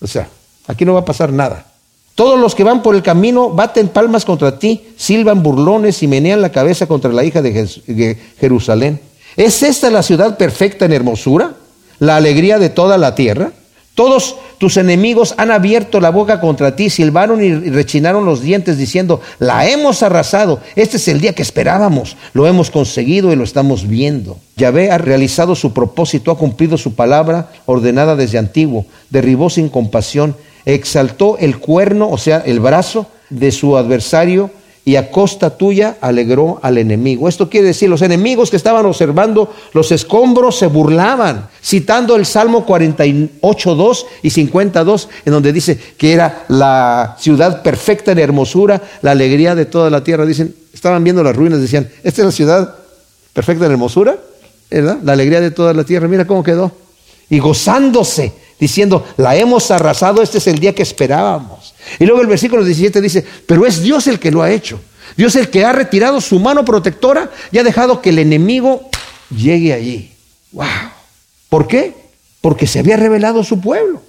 Speaker 1: O sea, aquí no va a pasar nada. Todos los que van por el camino baten palmas contra ti, silban burlones y menean la cabeza contra la hija de Jerusalén. ¿Es esta la ciudad perfecta en hermosura? ¿La alegría de toda la tierra? Todos tus enemigos han abierto la boca contra ti, silbaron y rechinaron los dientes diciendo, la hemos arrasado, este es el día que esperábamos, lo hemos conseguido y lo estamos viendo. Yahvé ha realizado su propósito, ha cumplido su palabra ordenada desde antiguo, derribó sin compasión exaltó el cuerno, o sea, el brazo de su adversario y a costa tuya alegró al enemigo. Esto quiere decir, los enemigos que estaban observando los escombros se burlaban, citando el Salmo 48, 2 y 52, en donde dice que era la ciudad perfecta en hermosura, la alegría de toda la tierra. Dicen, estaban viendo las ruinas, decían, ¿esta es la ciudad perfecta en hermosura? ¿verdad? La alegría de toda la tierra, mira cómo quedó. Y gozándose diciendo, la hemos arrasado, este es el día que esperábamos. Y luego el versículo 17 dice, pero es Dios el que lo ha hecho. Dios el que ha retirado su mano protectora y ha dejado que el enemigo llegue allí. ¡Wow! ¿Por qué? Porque se había revelado su pueblo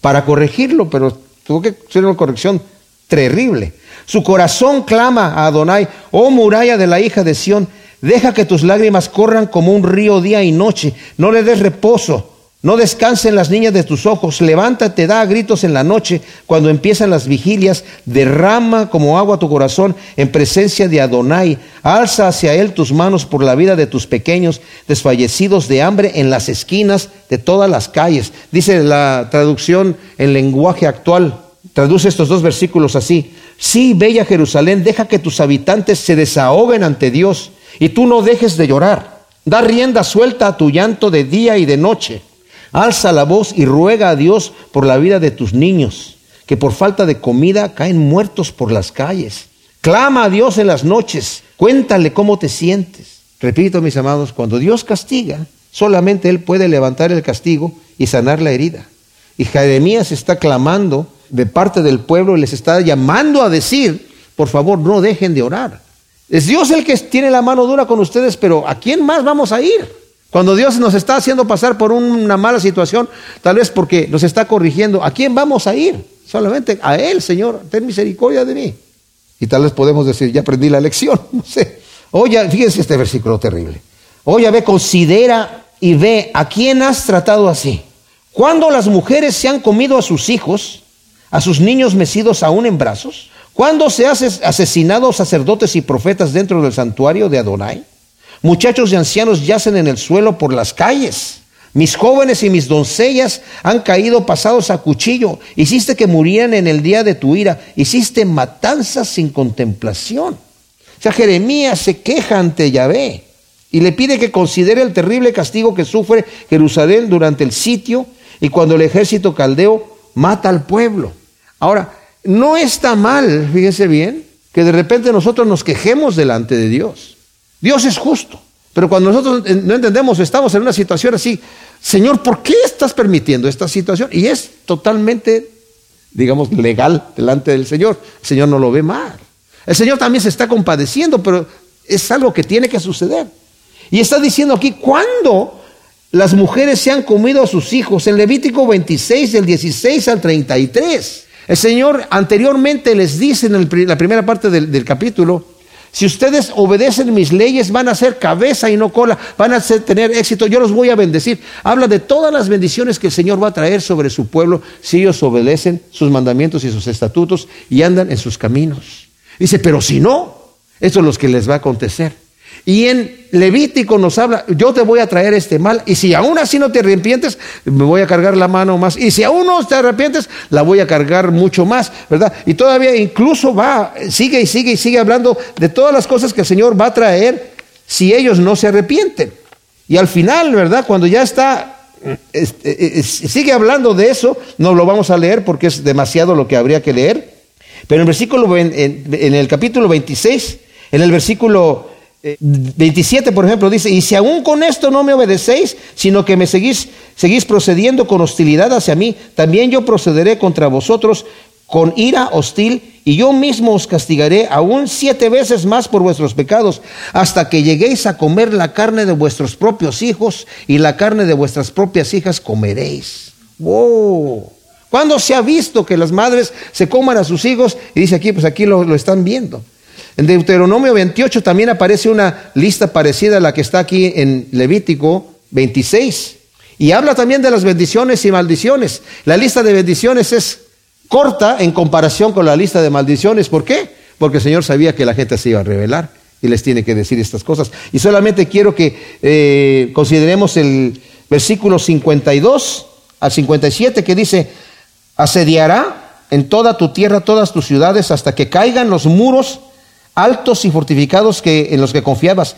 Speaker 1: para corregirlo, pero tuvo que ser una corrección terrible. Su corazón clama a Adonai, oh muralla de la hija de Sión, deja que tus lágrimas corran como un río día y noche, no le des reposo No descansen las niñas de tus ojos, levántate, da gritos en la noche, cuando empiezan las vigilias, derrama como agua tu corazón en presencia de Adonai, alza hacia él tus manos por la vida de tus pequeños, desfallecidos de hambre en las esquinas de todas las calles. Dice la traducción en lenguaje actual, traduce estos dos versículos así, sí, bella Jerusalén, deja que tus habitantes se desahoguen ante Dios, y tú no dejes de llorar, da rienda suelta a tu llanto de día y de noche Alza la voz y ruega a Dios por la vida de tus niños, que por falta de comida caen muertos por las calles. Clama a Dios en las noches, cuéntale cómo te sientes. Repito, mis amados, cuando Dios castiga, solamente Él puede levantar el castigo y sanar la herida. Y Jeremías está clamando de parte del pueblo y les está llamando a decir, por favor, no dejen de orar. Es Dios el que tiene la mano dura con ustedes, pero ¿a quién más vamos a ir? Cuando Dios nos está haciendo pasar por una mala situación, tal vez porque nos está corrigiendo, ¿a quién vamos a ir? Solamente a Él, Señor, ten misericordia de mí. Y tal vez podemos decir, ya aprendí la lección, [LAUGHS] no sé. Oye, fíjense este versículo terrible. Oye, ve, considera y ve a quién has tratado así. Cuando las mujeres se han comido a sus hijos, a sus niños mecidos aún en brazos, cuando se han asesinado sacerdotes y profetas dentro del santuario de Adonai, Muchachos y ancianos yacen en el suelo por las calles. Mis jóvenes y mis doncellas han caído pasados a cuchillo. Hiciste que murieran en el día de tu ira. Hiciste matanzas sin contemplación. O sea, Jeremías se queja ante Yahvé y le pide que considere el terrible castigo que sufre Jerusalén durante el sitio y cuando el ejército caldeo mata al pueblo. Ahora, no está mal, fíjense bien, que de repente nosotros nos quejemos delante de Dios. Dios es justo. Pero cuando nosotros no entendemos, estamos en una situación así, Señor, ¿por qué estás permitiendo esta situación? Y es totalmente, digamos, legal delante del Señor. El Señor no lo ve mal. El Señor también se está compadeciendo, pero es algo que tiene que suceder. Y está diciendo aquí, ¿cuándo las mujeres se han comido a sus hijos? En Levítico 26, del 16 al 33. El Señor anteriormente les dice en la primera parte del capítulo, si ustedes obedecen mis leyes, van a ser cabeza y no cola, van a tener éxito, yo los voy a bendecir. Habla de todas las bendiciones que el Señor va a traer sobre su pueblo si ellos obedecen sus mandamientos y sus estatutos y andan en sus caminos. Dice, pero si no, eso es lo que les va a acontecer. Y en Levítico nos habla, yo te voy a traer este mal, y si aún así no te arrepientes, me voy a cargar la mano más, y si aún no te arrepientes, la voy a cargar mucho más, ¿verdad? Y todavía incluso va, sigue y sigue y sigue hablando de todas las cosas que el Señor va a traer si ellos no se arrepienten. Y al final, ¿verdad? Cuando ya está sigue hablando de eso, no lo vamos a leer porque es demasiado lo que habría que leer. Pero en el versículo en el capítulo 26, en el versículo 27, por ejemplo, dice, y si aún con esto no me obedecéis, sino que me seguís, seguís procediendo con hostilidad hacia mí, también yo procederé contra vosotros con ira hostil, y yo mismo os castigaré aún siete veces más por vuestros pecados, hasta que lleguéis a comer la carne de vuestros propios hijos, y la carne de vuestras propias hijas comeréis. ¡Wow! ¿Cuándo se ha visto que las madres se coman a sus hijos? Y dice aquí, pues aquí lo, lo están viendo. En Deuteronomio 28 también aparece una lista parecida a la que está aquí en Levítico 26. Y habla también de las bendiciones y maldiciones. La lista de bendiciones es corta en comparación con la lista de maldiciones. ¿Por qué? Porque el Señor sabía que la gente se iba a revelar y les tiene que decir estas cosas. Y solamente quiero que eh, consideremos el versículo 52 al 57 que dice, asediará en toda tu tierra todas tus ciudades hasta que caigan los muros altos y fortificados que, en los que confiabas.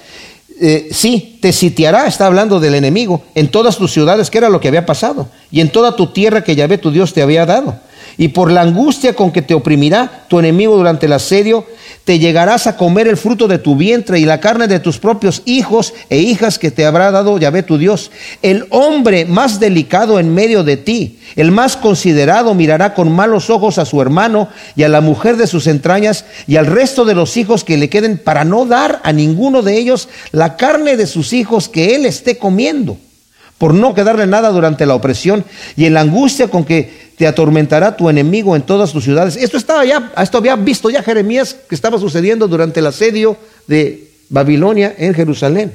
Speaker 1: Eh, sí, te sitiará, está hablando del enemigo, en todas tus ciudades, que era lo que había pasado, y en toda tu tierra que Yahvé tu Dios te había dado. Y por la angustia con que te oprimirá tu enemigo durante el asedio, te llegarás a comer el fruto de tu vientre y la carne de tus propios hijos e hijas que te habrá dado Yahvé tu Dios. El hombre más delicado en medio de ti, el más considerado, mirará con malos ojos a su hermano y a la mujer de sus entrañas y al resto de los hijos que le queden para no dar a ninguno de ellos la carne de sus hijos que él esté comiendo por no quedarle nada durante la opresión y en la angustia con que te atormentará tu enemigo en todas tus ciudades. Esto estaba ya, esto había visto ya Jeremías que estaba sucediendo durante el asedio de Babilonia en Jerusalén.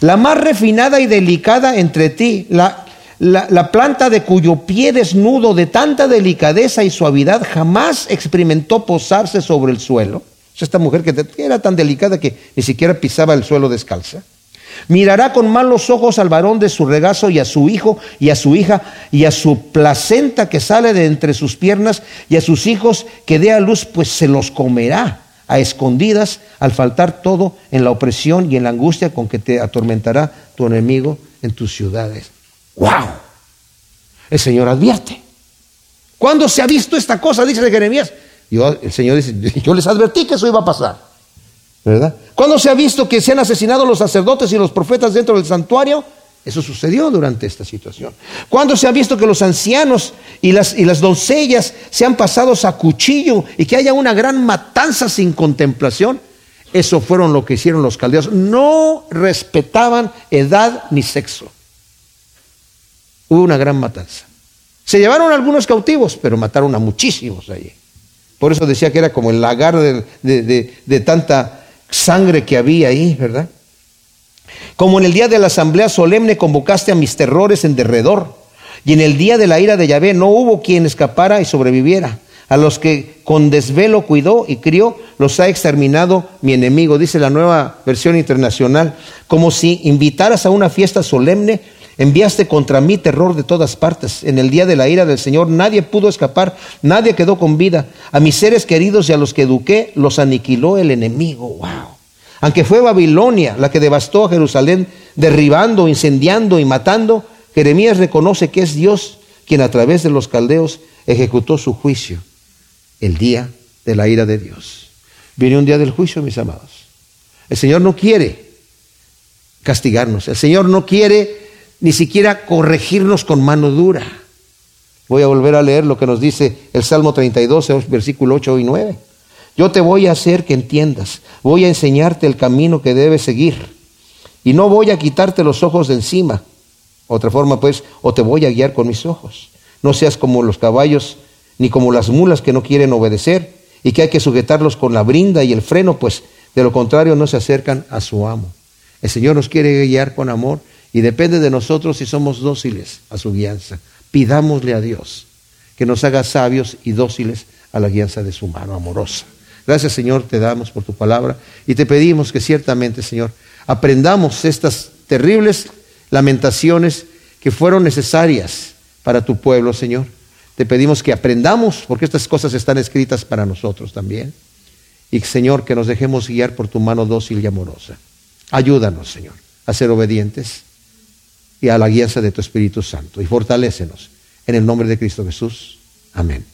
Speaker 1: La más refinada y delicada entre ti, la, la, la planta de cuyo pie desnudo de tanta delicadeza y suavidad jamás experimentó posarse sobre el suelo. Esta mujer que era tan delicada que ni siquiera pisaba el suelo descalza. Mirará con malos ojos al varón de su regazo y a su hijo y a su hija y a su placenta que sale de entre sus piernas y a sus hijos que dé a luz, pues se los comerá a escondidas al faltar todo en la opresión y en la angustia con que te atormentará tu enemigo en tus ciudades. ¡Wow! El Señor advierte. ¿Cuándo se ha visto esta cosa? Dice Jeremías. Yo, el Señor dice, yo les advertí que eso iba a pasar. ¿Verdad? ¿Cuándo se ha visto que se han asesinado los sacerdotes y los profetas dentro del santuario? Eso sucedió durante esta situación. ¿Cuándo se ha visto que los ancianos y las, y las doncellas sean pasados a cuchillo y que haya una gran matanza sin contemplación? Eso fueron lo que hicieron los caldeos. No respetaban edad ni sexo. Hubo una gran matanza. Se llevaron algunos cautivos, pero mataron a muchísimos allí. Por eso decía que era como el lagar de, de tanta sangre que había ahí, ¿verdad? Como en el día de la asamblea solemne convocaste a mis terrores en derredor, y en el día de la ira de Yahvé no hubo quien escapara y sobreviviera. A los que con desvelo cuidó y crió, los ha exterminado mi enemigo, dice la nueva versión internacional. Como si invitaras a una fiesta solemne, enviaste contra mí terror de todas partes. En el día de la ira del Señor nadie pudo escapar, nadie quedó con vida. A mis seres queridos y a los que eduqué los aniquiló el enemigo. Wow. Aunque fue Babilonia la que devastó a Jerusalén, derribando, incendiando y matando, Jeremías reconoce que es Dios quien a través de los caldeos ejecutó su juicio, el día de la ira de Dios. Viene un día del juicio, mis amados. El Señor no quiere castigarnos, el Señor no quiere ni siquiera corregirnos con mano dura. Voy a volver a leer lo que nos dice el Salmo 32, versículo 8 y 9. Yo te voy a hacer que entiendas, voy a enseñarte el camino que debes seguir y no voy a quitarte los ojos de encima. Otra forma, pues, o te voy a guiar con mis ojos. No seas como los caballos ni como las mulas que no quieren obedecer y que hay que sujetarlos con la brinda y el freno, pues de lo contrario no se acercan a su amo. El Señor nos quiere guiar con amor y depende de nosotros si somos dóciles a su guianza. Pidámosle a Dios que nos haga sabios y dóciles a la guianza de su mano amorosa. Gracias Señor, te damos por tu palabra y te pedimos que ciertamente, Señor, aprendamos estas terribles lamentaciones que fueron necesarias para tu pueblo, Señor. Te pedimos que aprendamos, porque estas cosas están escritas para nosotros también. Y Señor, que nos dejemos guiar por tu mano dócil y amorosa. Ayúdanos, Señor, a ser obedientes y a la guianza de tu Espíritu Santo. Y fortalécenos. En el nombre de Cristo Jesús. Amén.